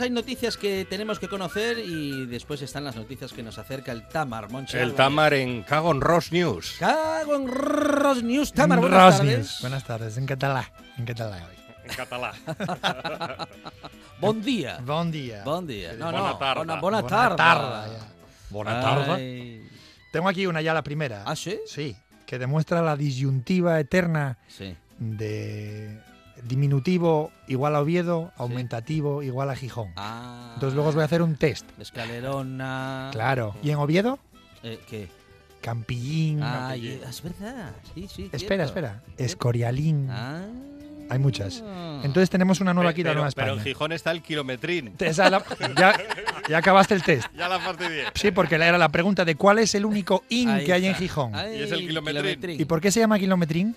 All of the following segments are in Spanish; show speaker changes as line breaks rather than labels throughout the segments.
Hay noticias que tenemos que conocer y después están las noticias que nos acerca el Tamar, Monchi
El
Álvarez.
Tamar en Cagon Ross News.
Cago en Ros News. Tamar, buenas
Ros
tardes.
News. Buenas tardes, en catalán. En catalán hoy.
En catalán.
Bon día.
Bon día.
Bon día. No,
Bona
no,
tarda.
Bona, bona
Bona
tarda. Ay.
Tengo aquí una ya la primera.
¿Ah, sí?
Sí, que demuestra la disyuntiva eterna
Sí.
de diminutivo igual a Oviedo, aumentativo igual a Gijón.
Ah.
Entonces luego os voy a hacer un test.
Escalerona.
Claro. ¿Y en Oviedo?
Eh, ¿Qué?
Campillín.
Ah, es verdad. Sí, sí.
espera,
cierto.
espera. Escorialín.
Ah.
Hay muchas. Entonces tenemos una nueva aquí, la
pero,
Nueva
pero en. Gijón está el kilometrín.
Esa la- ya, ya acabaste el test.
Ya la fastidié.
Sí, porque era la pregunta de cuál es el único in
Ahí
que hay en. Gijón.
Ay,
Y es el kilometrín.
¿Y por qué se llama kilometrín?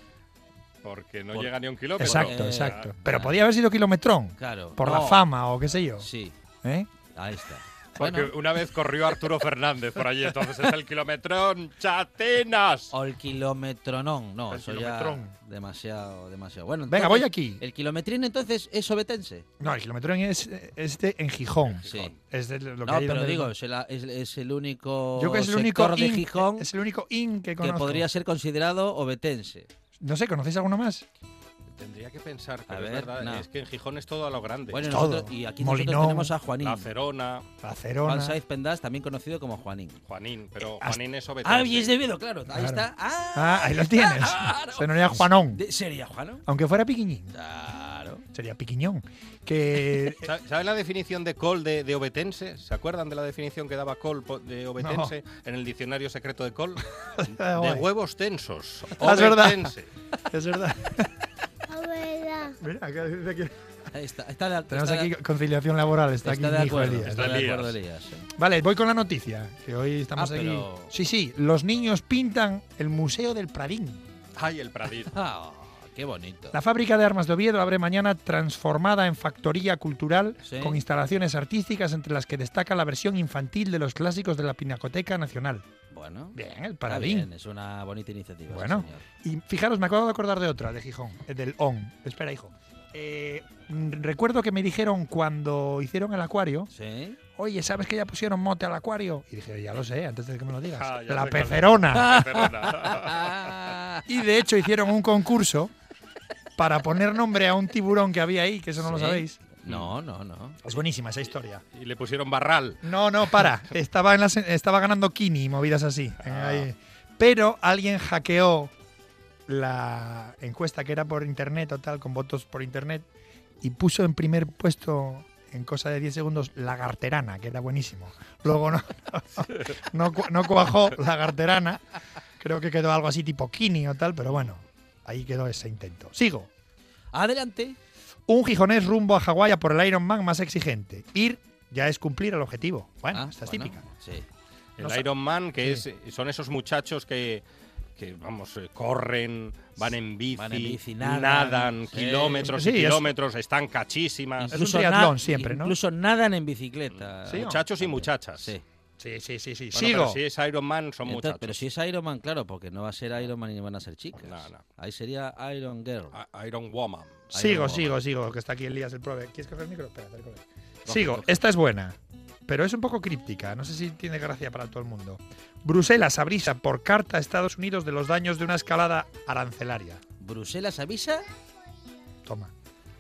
Porque no
Por-
llega ni a un kilómetro.
Exacto,
Eh,
exacto.
ah,
Pero
ah.
podía haber sido kilometrón.
Claro.
Por la fama o qué sé yo.
Sí,
¿Eh?
ahí está.
Porque
Bueno,
una vez corrió Arturo Fernández por allí, entonces es el kilometrón Chatenas.
o el kilometronón. No,
El
eso
kilometrón.
ya demasiado, demasiado. Bueno,
Venga, voy aquí.
El kilometrín entonces es obetense.
No, el kilometrón es, es de en Gijón.
Sí.
Es de lo que
No,
hay
pero digo, es el, es, es el único
Yo creo que es el único
sector de Gijón
es el único in que
que podría ser considerado obetense.
No sé, ¿conocéis alguno más?
Tendría que pensar, pero
A
es
ver,
verdad,
no.
es que en Gijón es todo a lo grande.
Bueno,
todo.
nosotros, y aquí
Molinón,
nosotros tenemos a Juanín.
la Cerona,
La
Juan
Cerona.
Saiz Pendas, también conocido como Juanín.
Juanín, pero
Hasta-
Juanín es obetense.
Ah, y es de Oviedo, claro. Ahí
Claro.
está. Ah,
Ah, ahí lo tienes.
claro.
Se nos llama Juanón.
¿Sería Juano?
Aunque fuera piquiñín.
Claro.
Sería piquiñón. Que
Sa- ¿Saben la definición de col de, de obetense? ¿Se acuerdan de la definición que daba col po- de obetense en el diccionario secreto de col?
Ah,
de huevos tensos.
Es verdad. Es verdad. Mira, acá dice que
Ahí está, está de,
tenemos
está de-
aquí conciliación laboral. Está,
está
aquí
de acuerdo.
Elías.
Está de acuerdo, Elías.
Vale, voy con la noticia, que hoy estamos
Ah,
aquí.
pero-
Sí, sí, los niños pintan el Museo del Pradín.
Ay, el Pradín.
Ah, qué bonito.
La fábrica de armas de Oviedo abre mañana transformada en factoría cultural
Sí.
con instalaciones artísticas entre las que destaca la versión infantil de los clásicos de la Pinacoteca Nacional.
Bueno,
Bien, el
bien, es una bonita iniciativa.
Bueno.
señor.
Y fijaros, me acabo de acordar de otra, de Gijón, eh, del ON. Espera, hijo. Eh, mm, recuerdo que me dijeron cuando hicieron el acuario,
Sí.
oye, ¿sabes que ya pusieron mote al acuario? Y dije, ya lo sé, antes de que me lo digas.
Ah,
la pecerona.
Perona.
Ah,
Y de hecho hicieron un concurso para poner nombre a un tiburón que había ahí, que eso no lo sabéis.
no, no, no.
Es buenísima esa historia.
y le pusieron barral.
No, no, para. Estaba, en las- estaba ganando Kini y movidas así.
Ah.
ahí. Pero alguien hackeó la encuesta que era por internet o tal, con votos por internet, y puso en primer puesto, en cosa de 10 segundos, Lagarterana, que era buenísimo. Luego no, no, cu- no cuajó Lagarterana. Creo que quedó algo así tipo Kini o tal, pero bueno, ahí quedó ese intento. Sigo.
Adelante.
Un gijonés rumbo a Hawái por el Ironman más exigente. Ir ya es cumplir el objetivo. Bueno,
Ah,
esta es
bueno,
típica.
Sí.
El
No sa-
Iron Man, que
Sí.
es, son esos muchachos que, que vamos, eh, corren, van en bici,
Van en bici, nadan,
nadan
sí.
kilómetros
Sí,
y
es-
kilómetros, están cachísimas.
un triatlón siempre, ¿no?
Incluso nadan en bicicleta.
Sí,
Muchachos y muchachas.
Sí.
Sí, sí, sí, sí.
Bueno,
Sigo.
pero si es Iron Man, son
Entonces,
muchachos.
pero si es Iron Man, claro, porque no va a ser Iron Man y van a ser chicas.
No, no.
Ahí sería Iron Girl.
A- Iron Woman.
Sigo,
Iron
sigo,
Woman.
sigo, que está aquí Elías el prove. ¿Quieres coger el micro? Espera.
Coge,
Sigo,
coge.
esta es buena, pero es un poco críptica. No sé si tiene gracia para todo el mundo. Bruselas abrisa por carta a Estados Unidos de los daños de una escalada arancelaria.
¿Bruselas avisa?
Toma.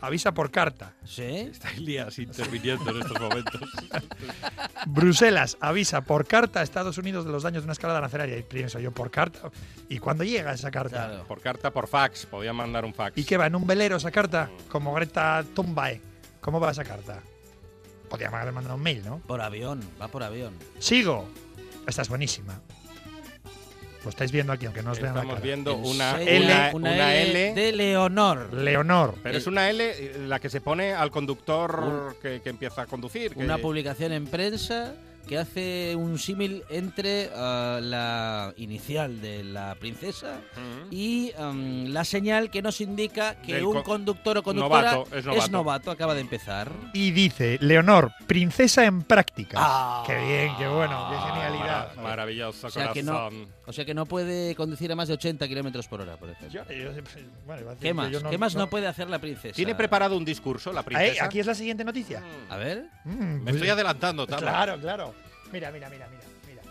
Avisa por carta.
¿Sí?
Está Elías interviniendo en estos momentos.
Bruselas avisa por carta a Estados Unidos de los daños de una escalada arancelaria. Y pienso yo, ¿por carta? ¿Y cuándo llega esa carta?
Claro.
Por carta, por fax. Podían mandar un fax.
¿Y qué va? ¿En un velero esa carta? Como Greta Thunberg. ¿Cómo va esa carta? Podrían haber mandado un mail, ¿no?
Por avión, va por avión.
Sigo. Esta es buenísima. Lo estáis viendo aquí, aunque no os vean
Estamos viendo
En
una,
serio,
una,
una
una
L,
L.
de Leonor.
Leonor.
Pero es una L eh, la que se pone al conductor que, que empieza a conducir. que-
Una publicación en prensa que hace un símil entre ah, la inicial de la princesa y am, la señal que nos indica que
Del
un
co-
conductor o conductora
Novato, es novato.
acaba de empezar.
Y dice, Leonor, princesa en prácticas.
Ah.
qué bien, qué bueno, qué genialidad.
Mara- maravilloso
O sea, que no,
corazón.
o sea que no puede conducir a más de 80 kilómetros por hora, por ejemplo.
Yo- yo- bueno,
¿Qué más?
yo no-
¿Qué más no,
no-
puede hacer la princesa?
¿Tiene preparado un discurso la
Ahí,
princesa?
aquí es la siguiente noticia.
Mm.
A ver.
Mm,
Me
pues-
estoy adelantando, Tama.
Claro, claro. Mira, mira, mira, mira, mira.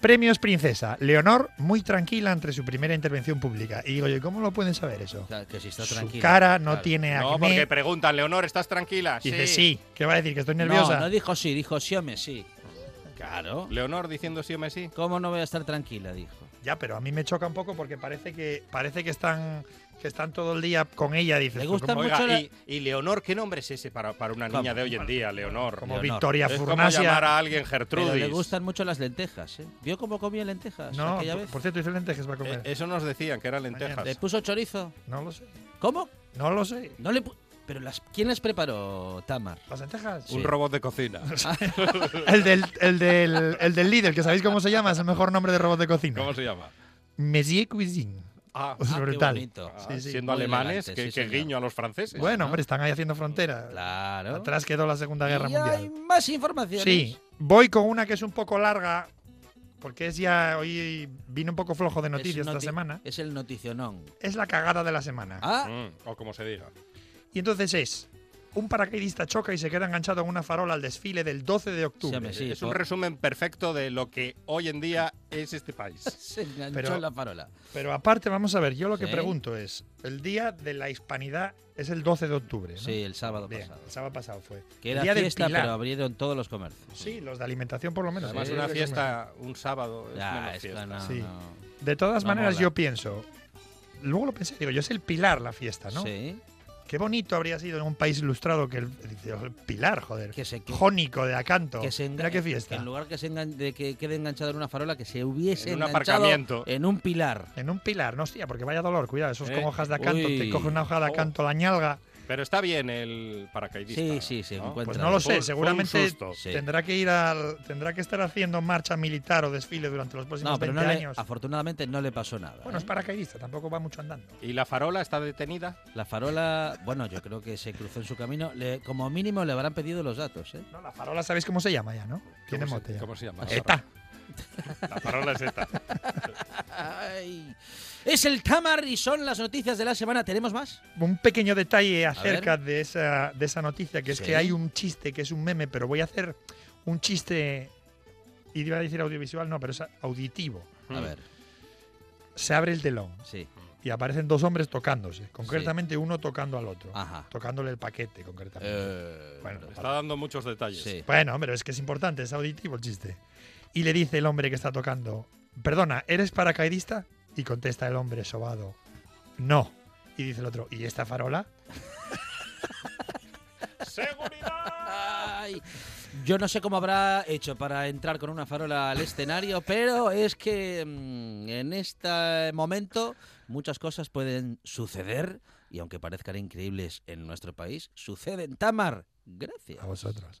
Premios Princesa. Leonor muy tranquila entre su primera intervención pública. Y digo yo, ¿cómo lo pueden saber eso?
Claro, que si está
Su
tranquila.
cara no
Claro.
tiene
No,
acné.
porque preguntan, Leonor, ¿estás tranquila?
Dice sí. ¿Qué va a decir? ¿Que estoy nerviosa?
No, no dijo sí, dijo sí o me sí. Claro.
Leonor diciendo sí o me sí.
¿Cómo no voy a estar tranquila? Dijo.
Ya, pero a mí me choca un poco porque parece que parece que están que están todo el día con ella. Dice,
Le gusta
Oiga,
mucho la-
y, y Leonor, ¿qué nombre es ese para, para una niña
¿Cómo?
de hoy en día, Leonor?
como
Leonor.
Victoria
es como
Furnasia.
llamar a alguien
Pero
Gertrudis.
le gustan mucho las lentejas, ¿eh? ¿Vio cómo comía lentejas
No,
aquella
por,
vez?
por cierto, dice lentejas va a comer.
Eh, eso nos decían, que eran lentejas.
¿Le puso chorizo?
no lo sé.
¿Cómo?
No lo sé.
No le Pero las... ¿quién las preparó, Tamar?
¿Las lentejas?
Un robot de cocina.
El del, el, del, el del Lidl, que sabéis cómo se llama, es el mejor nombre de robot de cocina.
¿Cómo se llama?
Monsieur Cuisine.
Ah,
Ah, qué
brutal.
bonito.
ah,
Sí, sí.
siendo
Muy
alemanes,
elegante,
que,
sí,
que
señor.
guiño a los franceses.
Bueno,
¿no?
hombre, están ahí haciendo frontera.
Claro.
Atrás quedó la Segunda Guerra
y hay
Mundial.
más informaciones.
Sí, voy con una que es un poco larga, porque es ya, hoy vine un poco flojo de
Es
noticias esta semana.
Es el noticionón.
Es la cagada de la semana.
Ah,
Mm, o como se diga.
Y entonces es, un paracaidista choca y se queda enganchado en una farola al desfile del 12 de octubre.
sí.
es un resumen perfecto de lo que hoy en día es este país.
se enganchó
Pero-
en la farola.
Pero aparte, vamos a ver, yo lo que
Sí.
pregunto es, el día de la hispanidad es el 12 de octubre, ¿no?
Sí, el sábado
Bien,
pasado.
el sábado pasado fue.
Que
El
era
día
fiesta, pero abrieron todos los comercios.
Sí, los de alimentación por lo menos.
Además, una fiesta un sábado es
Ya,
menos
es que
fiesta.
no,
Sí.
no.
me- De todas
No
maneras,
mola.
yo pienso, luego lo pensé, digo, yo es el Pilar la fiesta, ¿no?
Sí.
Qué bonito habría sido en un país ilustrado que el, el Pilar, joder.
Que se, que,
Jónico de Acanto.
que se
Mira qué fiesta.
En lugar que se engan- de que quede enganchado en una farola, que se hubiese
En un
enganchado
aparcamiento.
en un pilar.
En un pilar, no hostia, porque vaya dolor, cuidado, eso es
Eh,
con hojas de acanto,
uy.
te coge una hoja de
Oh.
acanto la ñalga.
Pero está bien el paracaidista.
Sí, sí, se
¿no?
Pues no lo sé, seguramente.
Sí.
tendrá que ir al, tendrá que estar haciendo marcha militar o desfile durante los próximos
No, pero
20
no le-
años.
afortunadamente no le pasó nada.
Bueno,
¿eh?
es paracaidista, tampoco va mucho andando.
¿Y la farola está detenida?
La farola, bueno, yo creo que se cruzó en su camino. Le- como mínimo le habrán pedido los datos, ¿eh?
No, la farola sabéis cómo se llama ya, ¿no? Tiene
¿Cómo
mote
se,
ya.
¿Cómo se llama?
ETA.
La farola es esta.
Ay. Es el Tamar y son las noticias de la semana. ¿Tenemos más?
Un pequeño detalle acerca de esa, de esa noticia, que es que hay un chiste que es un meme, pero voy a hacer un chiste, y iba a decir audiovisual, no, pero es auditivo.
A ver,
Se abre el telón
sí.
y aparecen dos hombres tocándose, concretamente uno tocando al otro,
Ajá.
tocándole el paquete, concretamente.
Eh,
Bueno,
Está dando muchos detalles.
sí.
Bueno, pero es que es importante, es auditivo el chiste. Y le dice el hombre que está tocando, perdona, ¿eres paracaidista? Y contesta el hombre sobado, no. Y dice el otro, ¿y esta farola?
Ay, yo no sé cómo habrá hecho para entrar con una farola al escenario, pero es que mm, en este momento muchas cosas pueden suceder y aunque parezcan increíbles en nuestro país, suceden. Tamar, gracias.
A vosotros.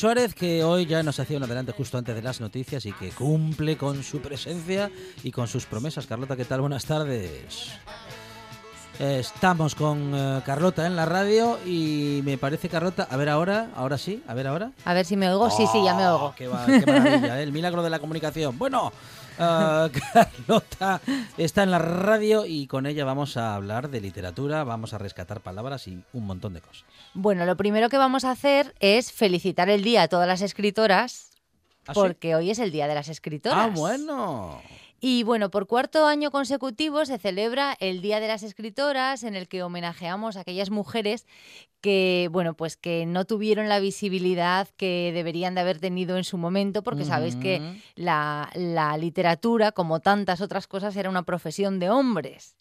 Suárez, que hoy ya nos hacía un adelante justo antes de las noticias y que cumple con su presencia y con sus promesas. Carlota, ¿qué tal? Buenas tardes. Estamos con eh, Carlota en la radio y me parece, Carlota, a ver ahora, ahora sí, a ver ahora.
A ver si me oigo. Sí, sí, ya me
Oh,
oigo.
Qué, va- qué maravilla, ¿eh? el milagro de la comunicación. Bueno, eh, Carlota está en la radio y con ella vamos a hablar de literatura, vamos a rescatar palabras y un montón de cosas.
Bueno, lo primero que vamos a hacer es felicitar el día a todas las escritoras,
¿Ah, sí?
porque hoy es el Día de las Escritoras.
Ah, bueno.
Y bueno, por cuarto año consecutivo se celebra el Día de las Escritoras, en el que homenajeamos a aquellas mujeres que, bueno, pues que no tuvieron la visibilidad que deberían de haber tenido en su momento, porque sabéis que la literatura, como tantas otras cosas, era una profesión de hombres.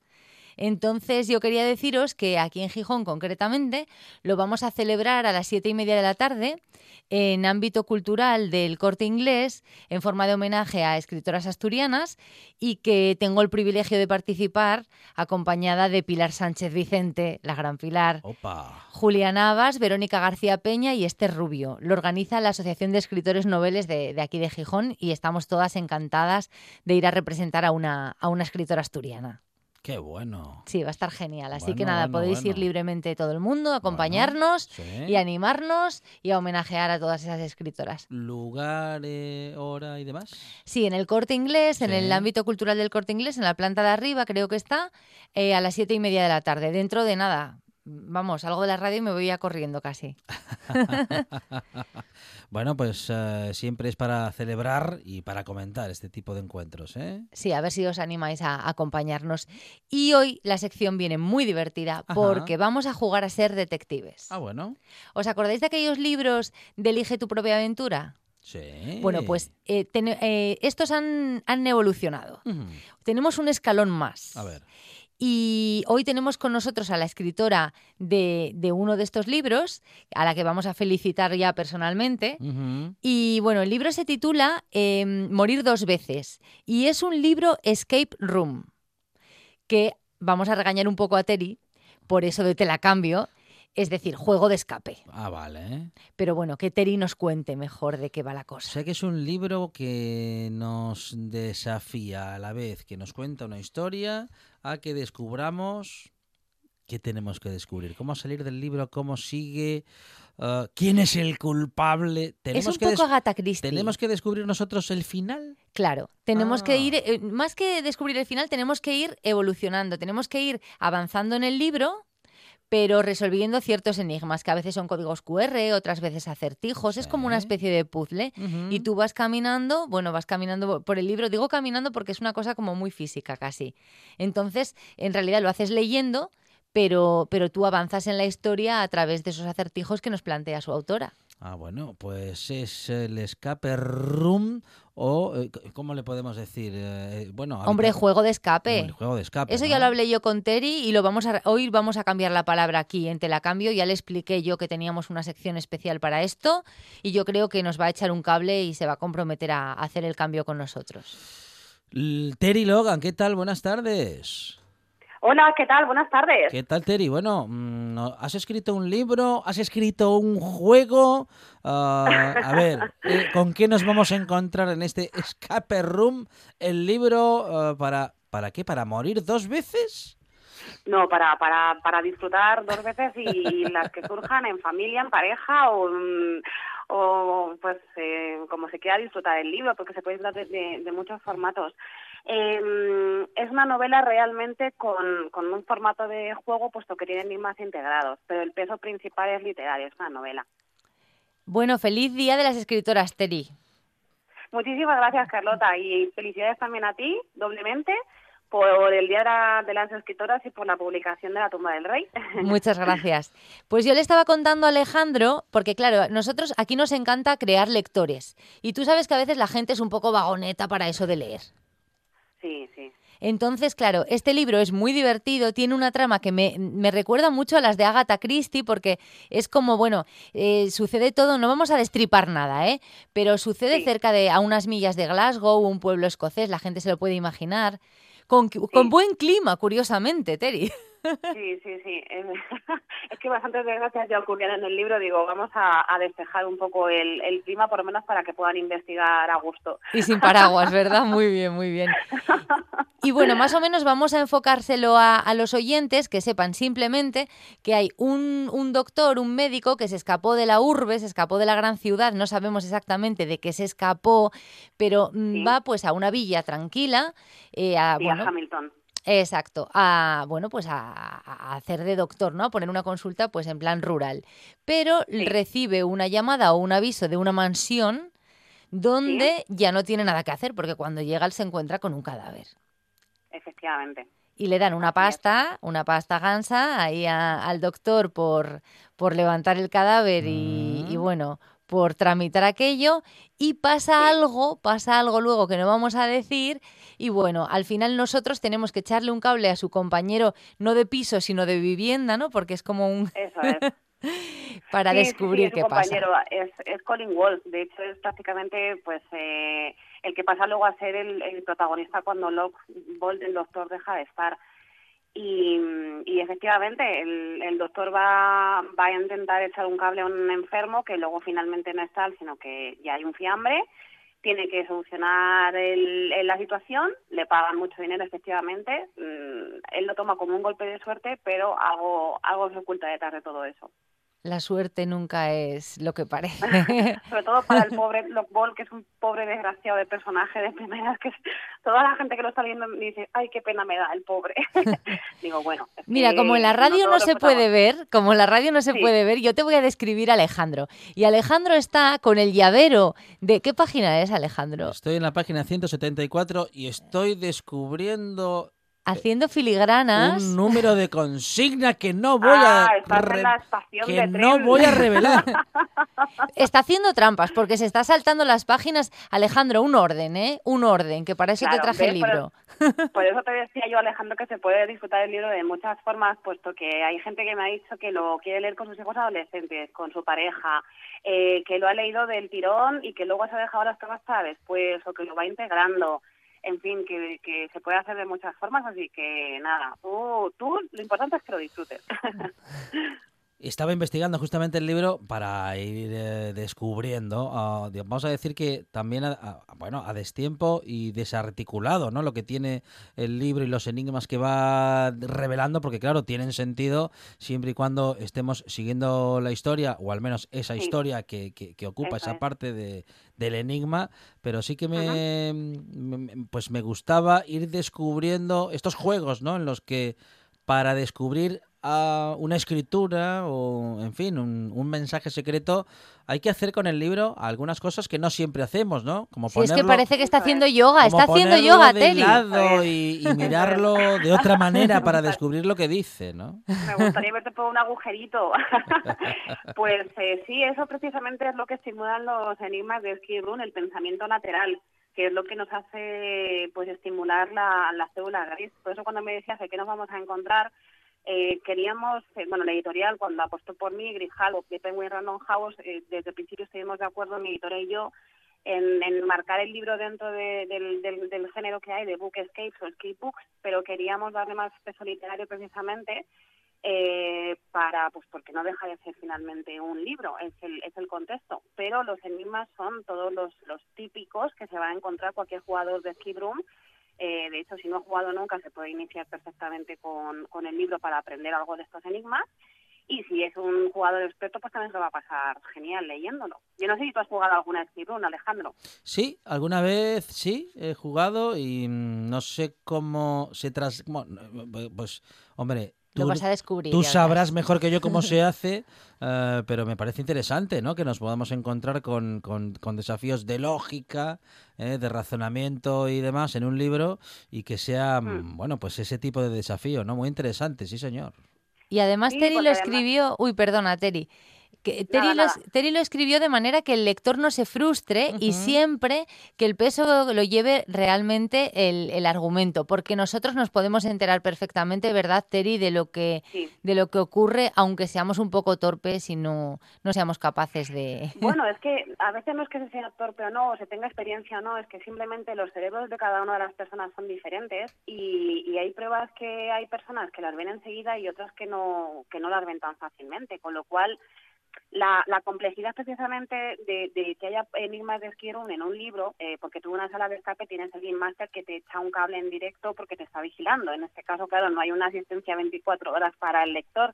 Entonces yo quería deciros que aquí en Gijón concretamente lo vamos a celebrar a las siete y media de la tarde en ámbito cultural del corte inglés en forma de homenaje a escritoras asturianas y que tengo el privilegio de participar acompañada de Pilar Sánchez Vicente, la gran Pilar.
Opa.
Julia Navas, Verónica García Peña y Esther Rubio. Lo organiza la Asociación de Escritores Noveles de, de aquí de Gijón y estamos todas encantadas de ir a representar a una, a una escritora asturiana.
Qué bueno.
Sí, va a estar genial. Así que nada,
bueno,
podéis ir libremente todo el mundo, acompañarnos
Sí.
y animarnos y a homenajear a todas esas escritoras.
Lugar, eh, hora y demás.
Sí, en el corte inglés, en el ámbito cultural del corte inglés, en la planta de arriba, creo que está, eh, a las siete y media de la tarde. Dentro de nada, vamos, algo de la radio y me voy ya corriendo casi.
Bueno, pues eh, siempre es para celebrar y para comentar este tipo de encuentros, ¿eh?
Sí, a ver si os animáis a acompañarnos. Y hoy la sección viene muy divertida
Ajá.
porque vamos a jugar a ser detectives.
Ah, bueno.
¿Os acordáis de aquellos libros de Elige tu propia aventura?
Sí.
Bueno, pues eh, ten- eh, estos han, han evolucionado. Tenemos un escalón más.
A ver.
Y hoy tenemos con nosotros a la escritora de, de uno de estos libros, a la que vamos a felicitar ya personalmente. Y bueno, el libro se titula eh, Morir dos veces y es un libro Escape Room, que vamos a regañar un poco a Terry por eso de te la cambio, es decir, juego de escape.
Ah, vale.
Pero bueno, que Terry nos cuente mejor de qué va la cosa.
Sé que es un libro que nos desafía a la vez que nos cuenta una historia a que descubramos qué tenemos que descubrir, cómo salir del libro, cómo sigue, eh, quién es el culpable.
Es
Tenemos
un
que
poco Agatha Christie.
tenemos que descubrir nosotros el final.
Claro, tenemos que
Ah.
ir, eh, más que descubrir el final, tenemos que ir evolucionando, tenemos que ir avanzando en el libro, pero resolviendo ciertos enigmas, que a veces son códigos QR, otras veces acertijos, es como una especie de puzzle. Y tú vas caminando, bueno, vas caminando por el libro, digo caminando porque es una cosa como muy física casi. Entonces, en realidad lo haces leyendo, pero, pero tú avanzas en la historia a través de esos acertijos que nos plantea su autora.
Ah, bueno, pues es el escape room o, eh, ¿cómo le podemos decir? Eh, bueno,
Hombre, juego de escape.
El juego de escape.
Eso ya lo hablé yo con Terry y lo vamos a hoy vamos a cambiar la palabra aquí en Te la cambio. Ya le expliqué yo que teníamos una sección especial para esto y yo creo que nos va a echar un cable y se va a comprometer a hacer el cambio con nosotros.
Terry Logan, ¿qué tal? Buenas tardes.
Hola, ¿qué tal? Buenas tardes.
¿Qué tal, Terry? Bueno, mm, ¿has escrito un libro? ¿Has escrito un juego? Ah, a ver, eh, ¿con qué nos vamos a encontrar en este Escape Room? El libro ah, para... ¿Para qué? ¿Para morir dos veces?
No, para, para, para disfrutar dos veces y las que surjan en familia, en pareja o, mm, o pues eh, como se quiera disfrutar del libro, porque se puede disfrutar de, de- de muchos formatos. Eh, es una novela realmente con, con un formato de juego, puesto que tiene enigmas integrados, pero el peso principal es literario, es una novela.
Bueno, feliz día de las escritoras, Terry.
Muchísimas gracias, Carlota, y felicidades también a ti, doblemente, por el Día de, la- de las Escritoras y por la publicación de La tumba del rey.
Muchas gracias. Pues yo le estaba contando a Alejandro, porque claro, nosotros aquí nos encanta crear lectores. Y tú sabes que a veces la gente es un poco vagoneta para eso de leer.
Sí, sí.
Entonces, claro, este libro es muy divertido, tiene una trama que me, me recuerda mucho a las de Agatha Christie, porque es como, bueno, eh, sucede todo, no vamos a destripar nada, ¿eh? Pero sucede
Sí.
cerca de, a unas millas de Glasgow, un pueblo escocés, la gente se lo puede imaginar, con, con buen clima, curiosamente, Terry.
Sí, sí, sí. Es, que bastantes desgracias ya ocurrían en el libro. Digo, vamos a, a despejar un poco el, el clima, por lo menos para que puedan investigar a gusto.
Y sin paraguas, ¿verdad? Muy bien, muy bien. Y bueno, más o menos vamos a enfocárselo a, a los oyentes que sepan simplemente que hay un, un doctor, un médico que se escapó de la urbe, se escapó de la gran ciudad, no sabemos exactamente de qué se escapó, pero mm,
Sí.
va pues a una villa tranquila, eh, a,
a
bueno,
Hamilton.
Exacto, a bueno, pues a, a hacer de doctor, ¿no? A poner una consulta pues en plan rural. Pero
Sí.
recibe una llamada o un aviso de una mansión donde ya no tiene nada que hacer, porque cuando llega él se encuentra con un cadáver.
Efectivamente.
Y le dan una pasta, una pasta gansa ahí a- al doctor por, por levantar el cadáver y, y
Mm.
bueno, por tramitar aquello. Y pasa
Sí.
algo, pasa algo luego que no vamos a decir. Y bueno, al final nosotros tenemos que echarle un cable a su compañero, no de piso, sino de vivienda, ¿no? Porque es como un...
Eso es.
para
Sí, sí, sí,
descubrir
es su
qué pasa.
compañero, Es, es Colin Wolf. De hecho, es prácticamente pues eh, el que pasa luego a ser el, el protagonista cuando Locke Bolt, el doctor, deja de estar. Y, y efectivamente, el, el doctor va, va a intentar echar un cable a un enfermo que luego finalmente no es tal, sino que ya hay un fiambre. Tiene que solucionar el- el- la situación, le pagan mucho dinero, efectivamente. Mm, él lo toma como un golpe de suerte, pero algo, algo se oculta detrás de todo eso.
La suerte nunca es lo que parece.
sobre todo para el pobre Locke Ball, que es un pobre desgraciado de personaje de primeras, que toda la gente que lo está viendo me dice, ay, qué pena me da el pobre. Digo, bueno. es
Mira,
que
como en la radio no, se puede ver, como en la radio no se
Sí.
puede ver, yo te voy a describir a Alejandro. Y Alejandro está con el llavero de ¿qué página es Alejandro?
Estoy en la página 174 y estoy descubriendo
Haciendo filigranas.
un número de consigna que no voy
Ah,
a
estás en
re-
la estación
que
de
no voy a revelar.
Está haciendo trampas porque se está saltando las páginas. Alejandro, un orden, ¿eh? Un orden, que para eso te traje el libro.
Por eso te decía yo, Alejandro, que se puede disfrutar el libro de muchas formas, puesto que hay gente que me ha dicho que lo quiere leer con sus hijos adolescentes, con su pareja, eh, que lo ha leído del tirón y que luego se ha dejado las pruebas para después, o que lo va integrando. En fin, que, que se puede hacer de muchas formas, así que nada, tú, tú lo importante es que lo disfrutes.
Estaba investigando justamente el libro para ir eh, descubriendo, ah, vamos a decir que también, a, a- bueno, a destiempo y desarticulado, ¿no? Lo que tiene el libro y los enigmas que va revelando, porque claro, tienen sentido siempre y cuando estemos siguiendo la historia, o al menos esa
Sí.
historia que, que- que ocupa
Eso
esa
es.
parte de, del enigma, pero sí que me- me- pues me gustaba ir descubriendo estos juegos, ¿no? En los que para descubrir a una escritura o, en fin, un, un mensaje secreto, hay que hacer con el libro algunas cosas que no siempre hacemos, ¿no? Como
Si es que
ponerlo,
parece que está
Eso
haciendo yoga, está haciendo
ponerlo
yoga,
de
Teli.
lado y, y mirarlo de otra manera para descubrir lo que dice, ¿no?
Me gustaría verte por un agujerito. pues eh, sí, eso precisamente es lo que estimulan los enigmas de Skid Row, el pensamiento lateral, que es lo que nos hace pues estimular la, la célula gris. Por eso cuando me decías de qué nos vamos a encontrar, eh, queríamos, eh, bueno, la editorial cuando apostó por mí, Grijalvo, de Penguin Random House, eh, desde el principio estuvimos de acuerdo, mi editora y yo, en, en marcar el libro dentro de- del, del, del género que hay de book escapes o escape books, pero queríamos darle más peso literario precisamente eh, para, pues porque no deja de ser finalmente un libro, es el, es el contexto, pero los enigmas son todos los, los típicos que se va a encontrar cualquier jugador de Skid Room. Eh, de hecho, si no ha jugado nunca, se puede iniciar perfectamente con, con el libro para aprender algo de estos enigmas. Y si es un jugador experto, pues también se lo va a pasar genial leyéndolo. Yo no sé si tú has jugado alguna Room, Alejandro.
Sí, alguna vez sí, he jugado y mm, no sé cómo se tras... pues, hombre,
Lo
tú,
vas a descubrir.
tú sabrás mejor que yo cómo se hace, eh, pero me parece interesante, ¿no? Que nos podamos encontrar con, con- con desafíos de lógica, eh, de razonamiento y demás en un libro y que sea, mm, bueno, pues ese tipo de desafío, ¿no? Muy interesante, sí, señor.
Y además
Sí,
Terry
porque
lo
además-
escribió, uy, perdona, Terry, Que
Nada,
lo, lo escribió de manera que el lector no se frustre y siempre que el peso lo lleve realmente el, el argumento, porque nosotros nos podemos enterar perfectamente, ¿verdad, Terry, de lo que
Sí.
de lo que ocurre, aunque seamos un poco torpes y no, no seamos capaces de...
Bueno, es que a veces no es que se sea torpe o no, o se tenga experiencia o no, es que simplemente los cerebros de cada una de las personas son diferentes y, y hay pruebas que hay personas que las ven enseguida y otras que no, que no las ven tan fácilmente, con lo cual la, la complejidad precisamente de, de que haya enigmas de room en un libro, eh, porque tú en una sala de escape tienes el Game Master que te echa un cable en directo porque te está vigilando. En este caso, claro, no hay una asistencia 24 horas para el lector.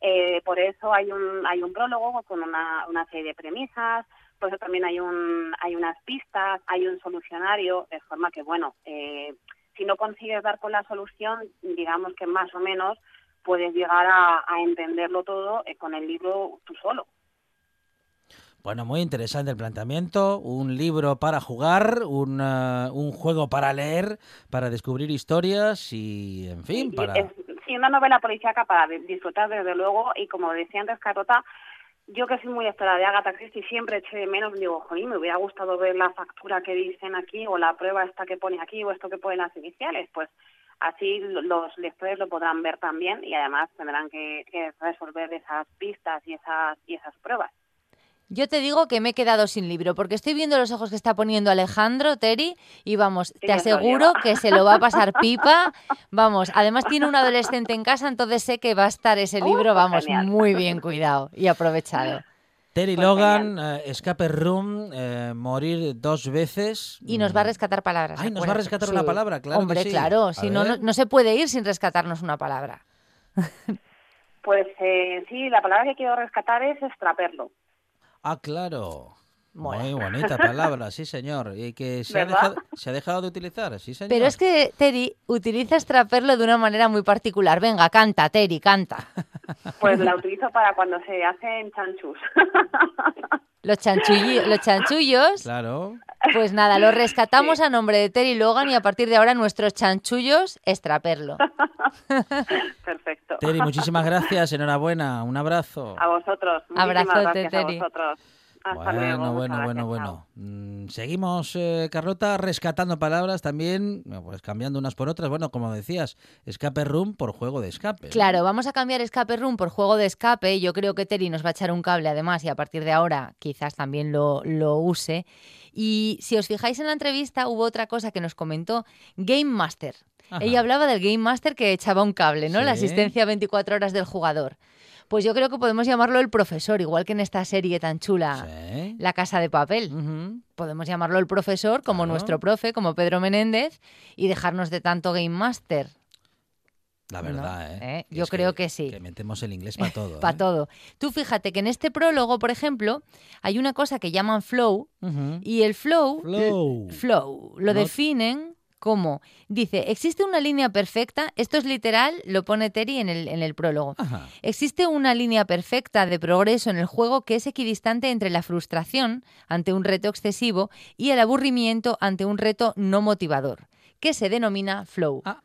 Eh, por eso hay un, hay un prólogo con una, una serie de premisas, por eso también hay, un, hay unas pistas, hay un solucionario, de forma que, bueno, eh, si no consigues dar con la solución, digamos que más o menos puedes llegar a, a entenderlo todo eh, con el libro tú solo.
Bueno, muy interesante el planteamiento. Un libro para jugar, un, eh, un juego para leer, para descubrir historias y, en fin, para...
sí, una novela policíaca para di- disfrutar desde luego y como decía antes Carlota, yo que soy muy espera de Agatha Christie siempre eché de menos, digo, jolín, me hubiera gustado ver la factura que dicen aquí o la prueba esta que pone aquí o esto que ponen las iniciales, pues así lo- los lectores lo podrán ver también y además tendrán que, que resolver esas pistas y esas y esas pruebas.
Yo te digo que me he quedado sin libro, porque estoy viendo los ojos que está poniendo Alejandro, Terry, y vamos, te aseguro que se lo va a pasar pipa. Vamos, además tiene un adolescente en casa, entonces sé que va a estar ese
Oh,
libro,
pues
vamos, muy bien cuidado y aprovechado.
Terry
Pues
Logan, eh, Escape Room, eh, morir dos veces.
Y nos va a rescatar palabras.
Ay, nos va a rescatar una palabra, claro que
Hombre,
sí.
claro,
A
si no, no, se puede ir sin rescatarnos una palabra.
Pues eh, sí, la palabra que quiero rescatar es extraperlo.
Ah, claro. Muy bonita palabra, sí, señor. Y que se ha,
¿Verdad?
dejado, se ha dejado de utilizar, sí, señor.
Pero es que Terry utiliza extraperlo de una manera muy particular. Venga, canta, Terry, canta.
Pues la utilizo para cuando se hacen chanchus.
Los, chanchulli- los chanchullos,
Claro.
pues nada, los rescatamos a nombre de Terry Logan y a partir de ahora nuestros chanchullos, extraperlo.
Perfecto.
Terry, muchísimas gracias, enhorabuena, un abrazo.
A vosotros.
Abrazote,
gracias a vosotros. Hasta
Bueno,
luego.
bueno, bueno, bueno. Mm, Seguimos, eh, Carlota, rescatando palabras también, pues cambiando unas por otras. Bueno, como decías, escape room por juego de escape.
Claro, vamos a cambiar escape room por juego de escape. Yo creo que Terry nos va a echar un cable además y a partir de ahora quizás también lo, lo use. Y si os fijáis en la entrevista hubo otra cosa que nos comentó Game Master.
Ajá.
Ella hablaba del Game Master que echaba un cable, ¿no? La asistencia 24 horas del jugador. Pues yo creo que podemos llamarlo el profesor, igual que en esta serie tan chula,
Sí.
La Casa de Papel. Podemos llamarlo el profesor, como
Claro.
nuestro profe, como Pedro Menéndez, y dejarnos de tanto Game Master.
La
¿no?
verdad, ¿eh?
¿Eh? Yo
es
creo que sí.
Que metemos el inglés para todo.
Para
¿eh?
todo. Tú fíjate que en este prólogo, por ejemplo, hay una cosa que llaman flow y el flow,
Flow.
flow lo
No-
definen como, dice, existe una línea perfecta, esto es literal, lo pone Terry en el, en el prólogo.
Ajá.
Existe una línea perfecta de progreso en el juego que es equidistante entre la frustración ante un reto excesivo y el aburrimiento ante un reto no motivador, que se denomina flow.
Ah,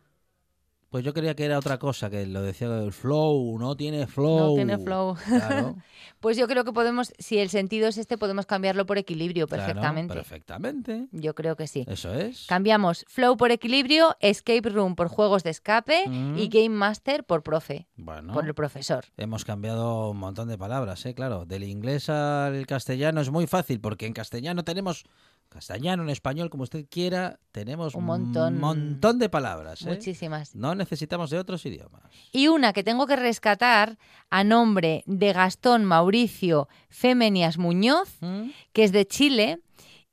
Pues yo creía que era otra cosa, que lo decía el flow, no tiene flow.
No tiene flow.
Claro,
Pues yo creo que podemos, si el sentido es este, podemos cambiarlo por equilibrio
claro,
perfectamente.
perfectamente.
Yo creo que sí.
Eso es.
Cambiamos flow por equilibrio, escape room por juegos de escape
Mm.
y game master por profe,
Bueno,
por el profesor.
hemos cambiado un montón de palabras, ¿eh? Claro, del inglés al castellano es muy fácil, porque en castellano tenemos, castellano, en español, como usted quiera, tenemos
Un montón.
montón de palabras, ¿eh?
Muchísimas.
No necesitamos de otros idiomas.
Y una que tengo que rescatar a nombre de Gastón Mauricio Femenias Muñoz,
¿Mm?
que es de Chile,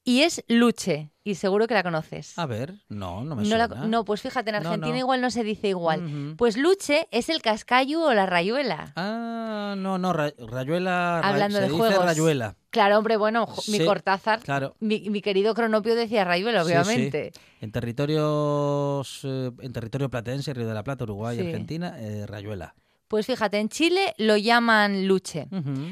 y es Luche. Y seguro que la conoces.
A ver, no, no me
no, la-
suena.
no, pues fíjate, en Argentina
no.
igual no se dice igual. Pues Luche es el cascayu o la rayuela.
Ah, no, no, ra- rayuela. ra-
Hablando
se
de
dice
juegos.
rayuela.
Claro, hombre, bueno, jo- mi
Sí,
Cortázar,
Claro.
mi, mi querido Cronopio decía rayuela,
Sí, sí.
obviamente.
En territorios, eh, en territorio platense, Río de la Plata, Uruguay,
Sí.
Argentina, eh, rayuela.
Pues fíjate, en Chile lo llaman luche.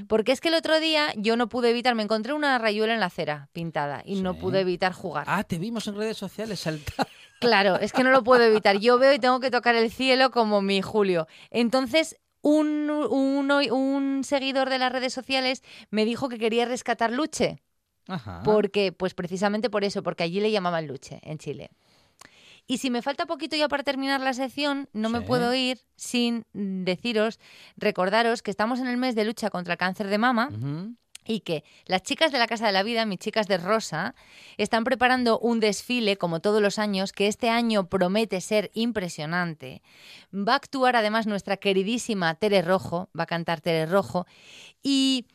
Porque es que el otro día yo no pude evitar, me encontré una rayuela en la acera pintada y no pude evitar jugar.
Ah, te vimos en redes sociales saltar.
Claro, es que no lo puedo evitar. Yo veo y tengo que tocar el cielo como mi Julio. Entonces, un, un, un seguidor de las redes sociales me dijo que quería rescatar Luche.
Ajá.
Porque, pues precisamente por eso, porque allí le llamaban Luche, en Chile. Y si me falta poquito ya para terminar la sección, no me puedo ir sin deciros, recordaros que estamos en el mes de lucha contra el cáncer de mama y que las chicas de la Casa de la Vida, mis chicas de Rosa, están preparando un desfile, como todos los años, que este año promete ser impresionante. Va a actuar además nuestra queridísima Tere Rojo, va a cantar Tere Rojo, y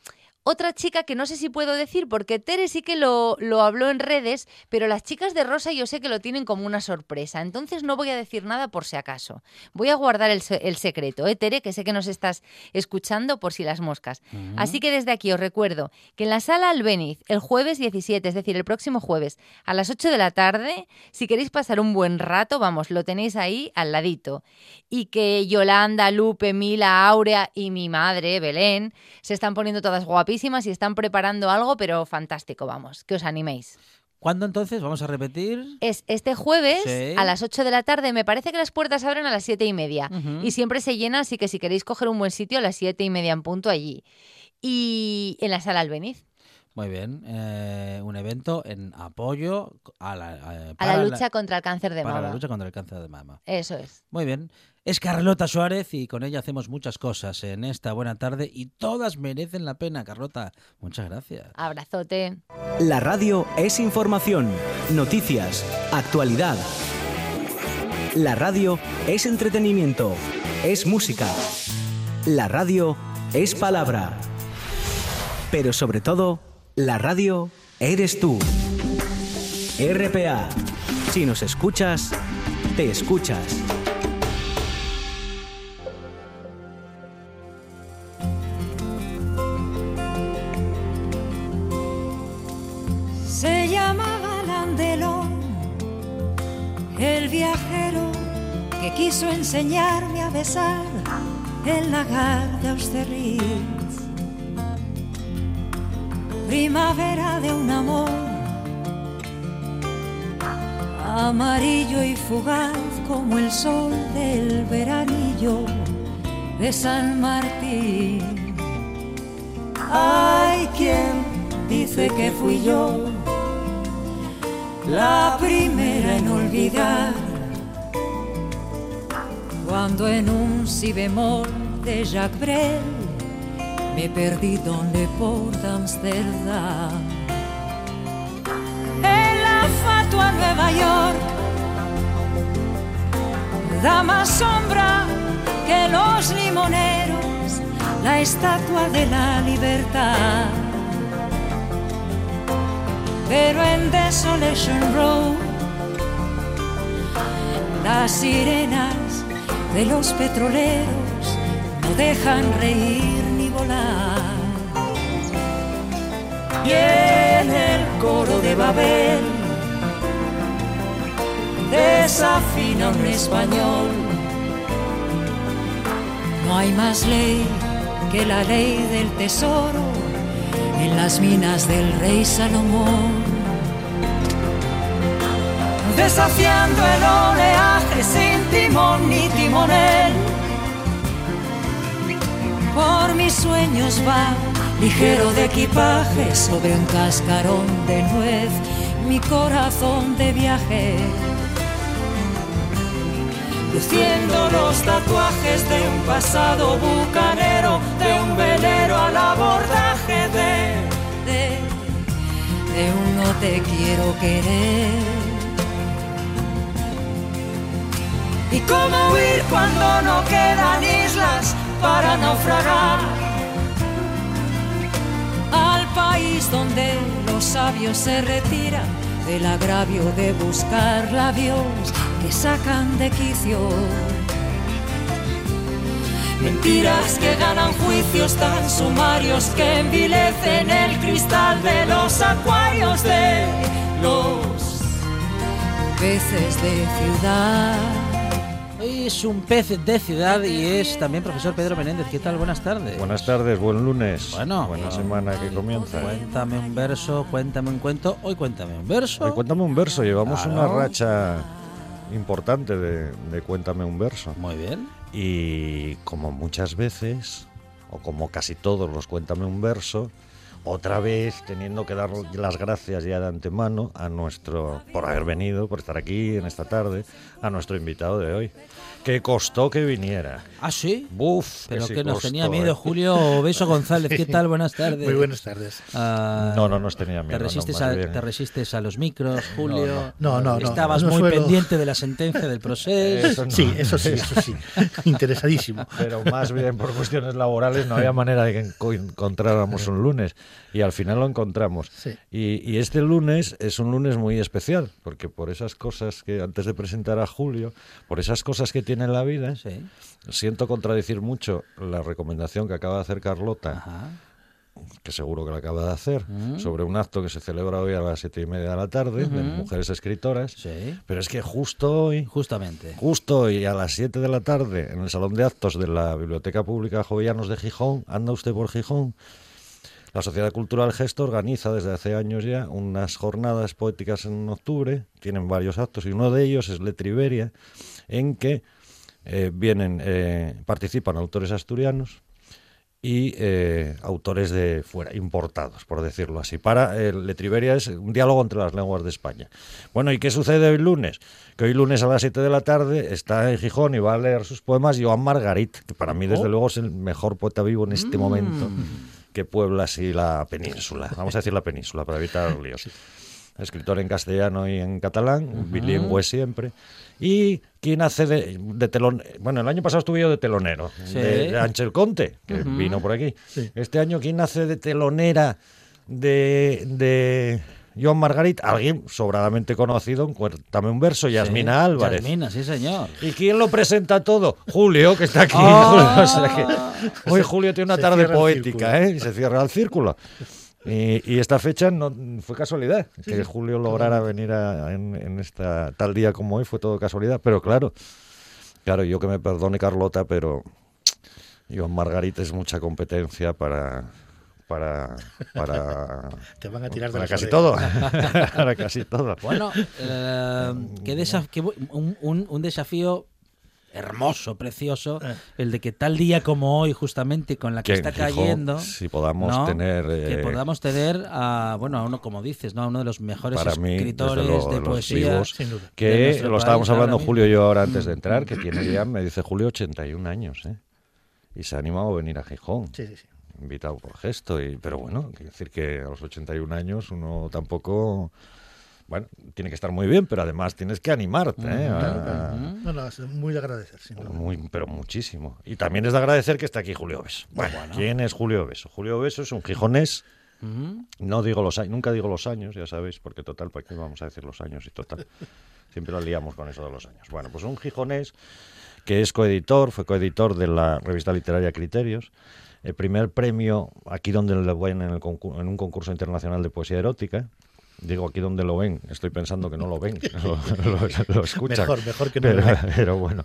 otra chica que no sé si puedo decir, porque Tere sí que lo, lo habló en redes, pero las chicas de Rosa yo sé que lo tienen como una sorpresa, entonces no voy a decir nada por si acaso. Voy a guardar el, el secreto, ¿eh, Tere? Que sé que nos estás escuchando por si las moscas. Así que desde aquí os recuerdo que en la sala Albeniz, el jueves 17, es decir, el próximo jueves, a las 8 de la tarde, si queréis pasar un buen rato, vamos, lo tenéis ahí al ladito. Y que Yolanda, Lupe, Mila, Aurea y mi madre, Belén, se están poniendo todas guapísimas y están preparando algo, pero fantástico, vamos, que os animéis.
¿Cuándo entonces? Vamos a repetir.
Es este jueves
Sí.
a las 8 de la tarde. Me parece que las puertas abren a las 7 y media. Y siempre se llena, así que si queréis coger un buen sitio, a las 7 y media en punto allí. Y en la sala Albeniz.
Muy bien. eh, un evento en apoyo a la, eh,
A
para
la lucha contra el cáncer de
para
mama.
la lucha contra el cáncer de mama.
Eso es.
Muy bien. Es Carlota Suárez y con ella hacemos muchas cosas en esta buena tarde y todas merecen la pena, Carlota. Muchas gracias.
Abrazote.
La radio es información, noticias, actualidad. La radio es entretenimiento, es música. La radio es palabra. Pero sobre todo, la radio eres tú. RPA. Si nos escuchas, te escuchas.
Se llamaba Landelón, el viajero que quiso enseñarme a besar el lagar de Austerlitz. Primavera de un amor amarillo y fugaz como el sol del veranillo de San Martín. Hay quien dice que fui yo la primera en olvidar cuando en un si de Jacques Brel me perdí donde por Amsterdam en la fatua Nueva York. Da más sombra que los limoneros la estatua de la libertad. Pero en Desolation Road las sirenas de los petroleros no dejan reír Y en el coro de Babel desafina un español. No hay más ley que la ley del tesoro en las minas del rey Salomón. Desafiando el oleaje sin timón ni timonel. Por mis sueños va ligero de equipaje sobre un cascarón de nuez, mi corazón de viaje. Luciendo los tatuajes de un pasado bucanero, de un velero al abordaje de, de, de un no te quiero querer. ¿Y cómo huir cuando no quedan islas para naufragar? País donde los sabios se retiran del agravio de buscar labios que sacan de quicio. Mentiras que ganan juicios tan sumarios que envilecen el cristal de los acuarios de los peces de ciudad.
Es un pez de ciudad y es también profesor Pedro Menéndez. ¿Qué tal? Buenas tardes.
Buenas tardes, buen lunes.
Bueno,
buena
bueno,
semana que comienza.
Cuéntame un verso, cuéntame un cuento. Hoy cuéntame un verso.
Hoy cuéntame un verso, llevamos
Claro.
una racha importante de, de Cuéntame un verso.
Muy bien.
Y como muchas veces, o como casi todos los Cuéntame un verso, otra vez teniendo que dar las gracias ya de antemano a nuestro, por haber venido, por estar aquí en esta tarde, a nuestro invitado de hoy. Que costó que viniera.
¿Ah, sí?
Buf,
Pero
sí
que nos
costó,
tenía
¿eh?
miedo Julio Beso González. ¿Qué tal? Buenas tardes.
Muy buenas tardes.
Ah,
No, no nos tenía miedo.
¿Te
no,
resistes,
más
a,
bien.
te resistes a los micros, Julio?
No, no, no.
Estabas
no
muy
suelo-
pendiente de la sentencia del proceso.
Eso no.
Sí, eso sí, eso sí. Interesadísimo.
Pero más bien por cuestiones laborales no había manera de que enco- encontráramos un lunes. Y al final lo encontramos.
Sí.
Y, y este lunes es un lunes muy especial, porque por esas cosas que antes de presentar a Julio, por esas cosas que tiene en la vida,
Sí.
siento contradecir mucho la recomendación que acaba de hacer Carlota,
Ajá.
que seguro que la acaba de hacer,
Mm.
sobre un acto que se celebra hoy a las siete y media de la tarde, de mujeres escritoras.
Sí.
Pero es que justo hoy,
Justamente.
Justo hoy a las 7 de la tarde en el Salón de Actos de la Biblioteca Pública Jovellanos de Gijón, anda usted por Gijón, la Sociedad Cultural Gesto organiza desde hace años ya unas jornadas poéticas en octubre, tienen varios actos y uno de ellos es Letriberia, en que eh, vienen, eh, participan autores asturianos y eh, autores de fuera, importados, por decirlo así. Para Letriberia es un diálogo entre las lenguas de España. Bueno, ¿y qué sucede hoy lunes? Que hoy lunes a las 7 de la tarde está en Gijón y va a leer sus poemas Joan Margarit, que para mí desde luego es el mejor poeta vivo en este momento que puebla así la península. Vamos a decir la península para evitar líos. Escritor en castellano y en catalán, bilingüe siempre. ¿Y quién hace de, de telón? Bueno, el año pasado estuve yo de telonero,
Sí.
de, Ángel Conte, que vino por aquí.
Sí.
Este año, ¿quién hace de telonera de, de Joan Margarit? Alguien sobradamente conocido, en Cuéntame un verso, Yasmina
Sí.
Álvarez.
Yasmina, sí, señor.
¿Y quién lo presenta todo? Julio, que está aquí.
Ah.
O sea que hoy Julio tiene una tarde poética. ¿eh? Y se cierra el círculo. Y, y esta fecha no fue casualidad. que Julio lograra venir a- en, en esta tal día como hoy fue todo casualidad. Pero claro, claro, yo que me perdone Carlota, pero Joan Margarita es mucha competencia para para para,
Te van a tirar de
para
las
casi todo. para casi todo.
Bueno, eh, qué desaf- qué un, un- un desafío hermoso, precioso,
Eh.
el de que tal día como hoy, justamente con la que,
Que
está cayendo,
si podamos
¿no?
tener
que
eh,
podamos tener a, bueno, a uno, como dices, ¿no? a uno de los mejores
Para mí, desde
escritores
luego, de
de poesía.
vivos,
Sin duda.
de
que lo estábamos hablando Julio y yo ahora antes
Mm.
de entrar, que tiene ya, me dice Julio, 81 años, ¿eh? Y se ha animado a venir a Gijón,
Sí, sí, sí.
Invitado por gesto, y, pero bueno, quiere decir que a los 81 años uno tampoco, bueno, tiene que estar muy bien, pero además tienes que animarte, ¿eh? A-
No, no, es muy de agradecer,
muy, pero muchísimo. Y también es de agradecer que está aquí Julio Beso. Bueno, ¿quién es Julio Beso? Julio Beso es un gijonés no digo los años, nunca digo los años, ya sabéis, porque total, ¿para qué vamos a decir los años? Y total, siempre lo liamos con eso de los años. Bueno, pues un gijonés que es coeditor, fue coeditor de la revista literaria Criterios, el primer premio aquí donde lo ven en, el en un concurso internacional de poesía erótica. Digo aquí donde lo ven, estoy pensando que no lo ven, lo, lo- lo escuchan.
Mejor, mejor que no
pero,
lo vean.
pero bueno,